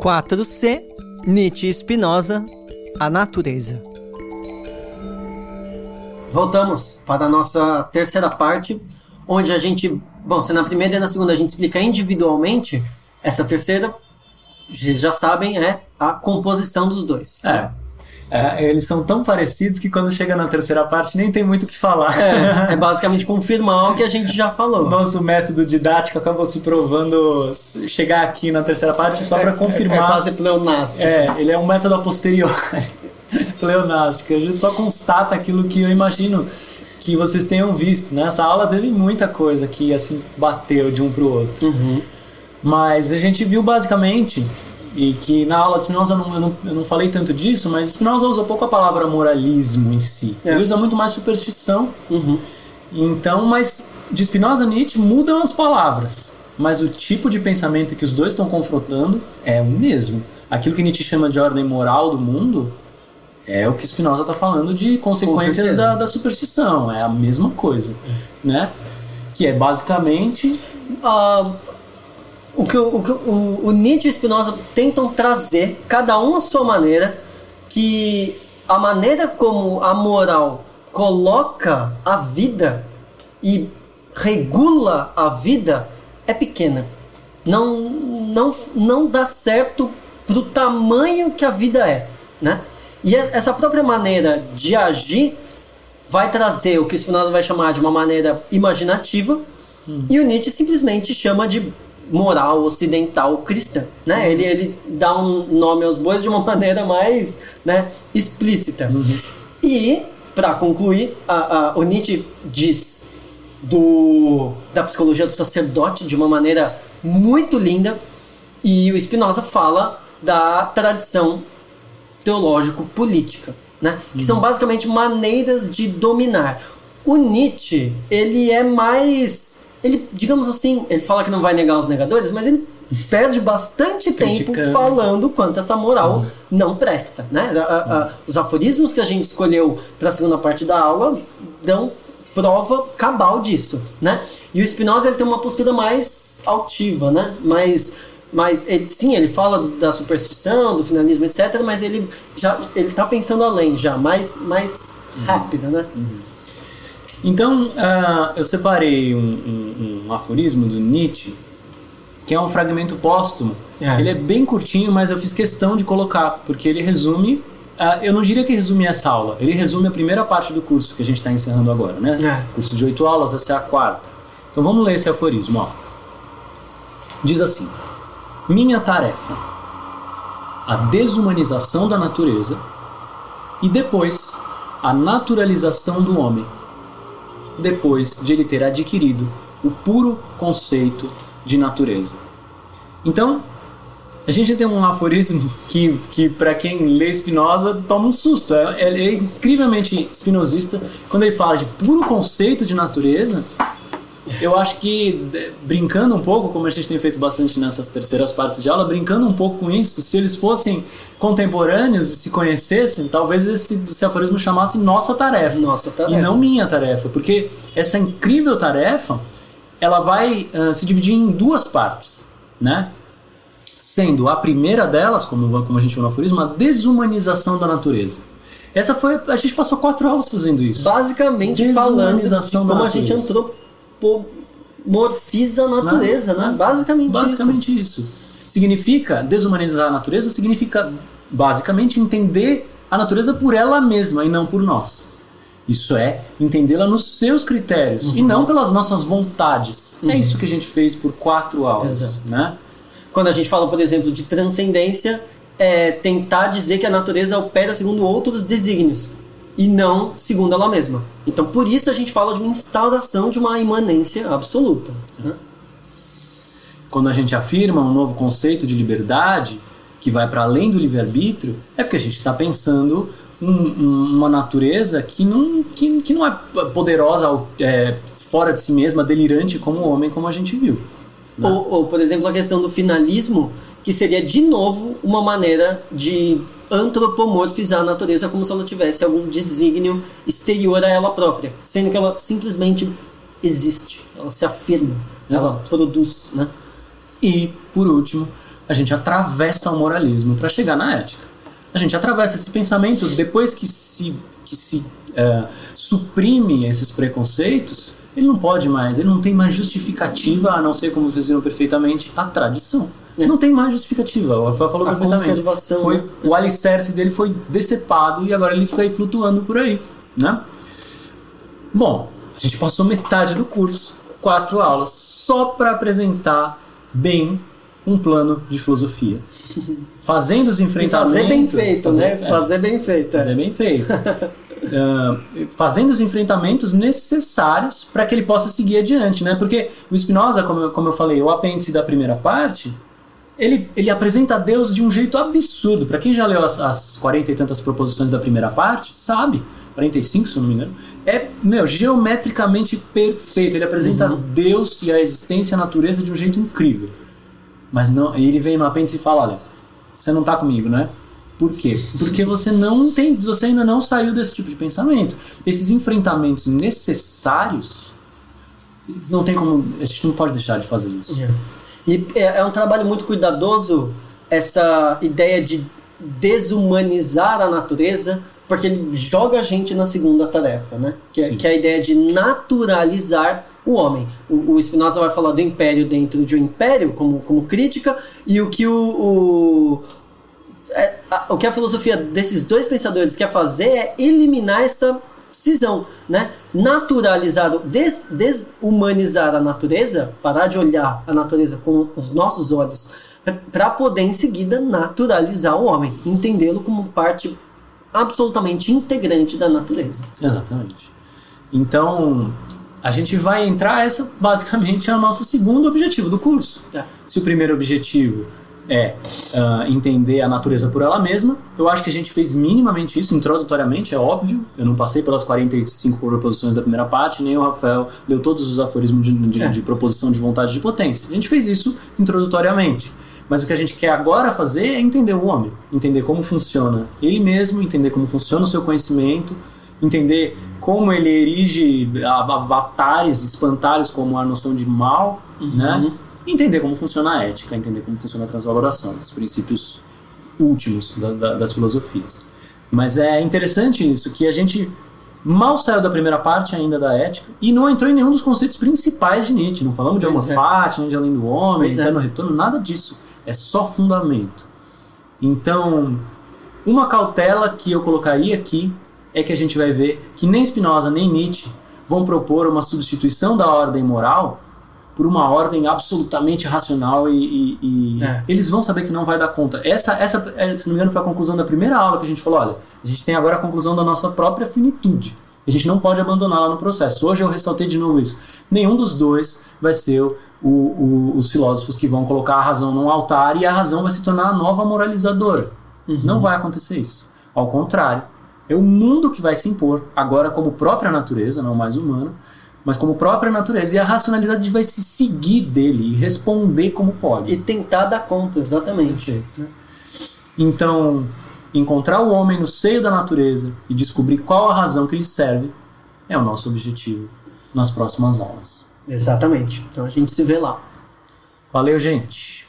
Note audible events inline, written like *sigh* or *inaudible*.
4C Nietzsche e Spinoza A Natureza. Voltamos para a nossa terceira parte, onde a gente, bom, se na primeira e na segunda a gente explica individualmente, essa terceira, vocês já sabem, é a composição dos dois. É. É, eles são tão parecidos que quando chega na terceira parte nem tem muito o que falar. É, *laughs* é basicamente confirmar o que a gente já falou. Nosso método didático acabou se provando chegar aqui na terceira parte só para confirmar. É, é quase pleonástico. É, ele é um método a posteriori. *laughs* pleonástico. A gente só constata aquilo que eu imagino que vocês tenham visto. Né? Essa aula teve muita coisa que assim bateu de um pro outro. Uhum. Mas a gente viu basicamente e que na aula de Spinoza eu não, eu não, eu não falei tanto disso, mas Spinoza usa pouco a palavra moralismo em si. É. Ele usa muito mais superstição. Uhum. Então, mas de Spinoza e Nietzsche mudam as palavras, mas o tipo de pensamento que os dois estão confrontando é o mesmo. Aquilo que Nietzsche chama de ordem moral do mundo é o que Spinoza está falando de consequências da, da, superstição. É a mesma coisa, né? Que é basicamente uh, o que, o, o, o Nietzsche e Spinoza tentam trazer, cada um à sua maneira, que a maneira como a moral coloca a vida e regula a vida é pequena. Não, não, não dá certo pro tamanho que a vida é, né? E essa própria maneira de agir vai trazer o que Spinoza vai chamar de uma maneira imaginativa hum. e o Nietzsche simplesmente chama de moral ocidental cristã, né? Uhum. Ele, ele dá um nome aos bois de uma *laughs* maneira mais, né, explícita. Uhum. E para concluir, a, a, o Nietzsche diz do da psicologia do sacerdote de uma maneira muito linda e o Spinoza fala da tradição teológico-política, né? Que uhum. são basicamente maneiras de dominar. O Nietzsche, ele é mais ele, digamos assim, ele fala que não vai negar os negadores, mas ele perde bastante tempo falando quanto essa moral uhum. não presta, né? A, a, a, os aforismos que a gente escolheu para a segunda parte da aula dão prova cabal disso, né? E o Spinoza ele tem uma postura mais altiva, né? Mais mas ele, sim, ele fala do, da superstição, do finalismo, etc. Mas ele já ele está pensando além, já mais mais uhum. rápido, né? Uhum. Então, uh, eu separei um, um, um, aforismo do Nietzsche, que é um fragmento póstumo. É. Ele é bem curtinho, mas eu fiz questão de colocar, porque ele resume. Uh, eu não diria que resume essa aula, ele resume a primeira parte do curso que a gente está encerrando agora, né? É. Curso de oito aulas, essa é a quarta. Então vamos ler esse aforismo. Ó. Diz assim: Minha tarefa, a desumanização da natureza e depois a naturalização do homem depois de ele ter adquirido o puro conceito de natureza. Então, a gente tem um aforismo que, que para quem lê Spinoza, toma um susto. É, é incrivelmente espinosista quando ele fala de puro conceito de natureza eu acho que, brincando um pouco, como a gente tem feito bastante nessas terceiras partes de aula, brincando um pouco com isso, se eles fossem contemporâneos e se conhecessem, talvez esse, esse aforismo chamasse nossa tarefa. Nossa tarefa. E não minha tarefa. Porque essa incrível tarefa, ela vai uh, se dividir em duas partes, né? Sendo a primeira delas, como, como a gente viu no aforismo, a desumanização da natureza. Essa foi. A gente passou quatro aulas fazendo isso. Basicamente falando de como a gente entrou morfiza a natureza, né? Basicamente, basicamente isso. isso. Significa desumanizar a natureza, significa basicamente entender a natureza por ela mesma e não por nós. Isso é entendê-la nos seus critérios uhum. e não pelas nossas vontades. É uhum. É isso que a gente fez por quatro aulas, Exato. né? Quando a gente fala, por exemplo, de transcendência, é tentar dizer que a natureza opera segundo outros desígnios e não segundo ela mesma. Então, por isso a gente fala de uma instauração de uma imanência absoluta. Né? Quando a gente afirma um novo conceito de liberdade que vai para além do livre-arbítrio, é porque a gente está pensando um, um, uma natureza que não, que, que não é poderosa, é, fora de si mesma, delirante como o homem, como a gente viu. Né? Ou, ou, por exemplo, a questão do finalismo, que seria de novo uma maneira de antropomorfizar a natureza como se ela tivesse algum desígnio exterior a ela própria, sendo que ela simplesmente existe, ela se afirma, ela produz, né? E, por último, a gente atravessa o moralismo para chegar na ética. A gente atravessa esse pensamento depois que se, que se é, suprime esses preconceitos, ele não pode mais, ele não tem mais justificativa, a não ser, como vocês viram perfeitamente, a tradição. É. Não tem mais justificativa. O Rafael falou a perfeitamente. Foi, né? O alicerce dele foi decepado e agora ele fica aí flutuando por aí. Né? Bom, a gente passou metade do curso, quatro aulas, só para apresentar bem um plano de filosofia. *laughs* Fazendo os enfrentamentos. E fazer bem feito, fazer, né? É, fazer bem feito. Fazer é. bem feito. *laughs* uh, fazendo os enfrentamentos necessários para que ele possa seguir adiante, né? Porque o Spinoza, como eu, como eu falei, o apêndice da primeira parte, ele, ele apresenta Deus de um jeito absurdo. Para quem já leu as, as 40 e tantas proposições da primeira parte, sabe 45, se não me engano, é, meu, geometricamente perfeito. Ele apresenta uhum. Deus e a existência e a natureza de um jeito incrível. Mas não, ele vem no apêndice e fala, olha, você não está comigo, né? Por quê? Porque você não tem, você ainda não saiu desse tipo de pensamento. Esses enfrentamentos necessários, eles não tem como, a gente não pode deixar de fazer isso. Yeah. E é, é um trabalho muito cuidadoso essa ideia de desumanizar a natureza, porque ele joga a gente na segunda tarefa, né? Que, é, que é a ideia de naturalizar o homem. O, o Spinoza vai falar do império dentro de um império, como, como crítica, e o que o, o, é, a, o que a filosofia desses dois pensadores quer fazer é eliminar essa cisão, né? Naturalizar, des, desumanizar a natureza, parar de olhar a natureza com os nossos olhos, para poder em seguida naturalizar o homem, entendê-lo como parte absolutamente integrante da natureza. Exatamente. Então, a gente vai entrar, essa basicamente é o nosso segundo objetivo do curso. É. Se o primeiro objetivo é uh, entender a natureza por ela mesma, eu acho que a gente fez minimamente isso, introdutoriamente, é óbvio. Eu não passei pelas 45 proposições da primeira parte, nem o Rafael leu todos os aforismos de, de, é. de proposição de vontade de potência. A gente fez isso introdutoriamente. Mas o que a gente quer agora fazer é entender o homem, entender como funciona ele mesmo, entender como funciona o seu conhecimento, entender como ele erige avatares, espantalhos como a noção de mal, uhum. né? Entender como funciona a ética, entender como funciona a transvaloração, os princípios últimos da, da, das filosofias. Mas é interessante isso, que a gente mal saiu da primeira parte ainda da ética e não entrou em nenhum dos conceitos principais de Nietzsche. Não falamos de amor é. nem de além do homem, eterno é. retorno, nada disso é só fundamento. Então, uma cautela que eu colocaria aqui é que a gente vai ver que nem Spinoza nem Nietzsche vão propor uma substituição da ordem moral por uma ordem absolutamente racional e, e, e é. eles vão saber que não vai dar conta. Essa, essa, é, se não me engano, foi a conclusão da primeira aula que a gente falou. Olha, a gente tem agora a conclusão da nossa própria finitude. A gente não pode abandoná-la no processo. Hoje eu ressaltei de novo isso. Nenhum dos dois vai ser o, o, os filósofos que vão colocar a razão num altar e a razão vai se tornar a nova moralizadora. Uhum. Não vai acontecer isso. Ao contrário, é o mundo que vai se impor, agora como própria natureza, não mais humano, mas como própria natureza. E a racionalidade vai se seguir dele e responder como pode. E tentar dar conta, exatamente. Então, encontrar o homem no seio da natureza e descobrir qual a razão que lhe serve é o nosso objetivo nas próximas aulas. Exatamente. Então a gente se vê lá. Valeu, gente.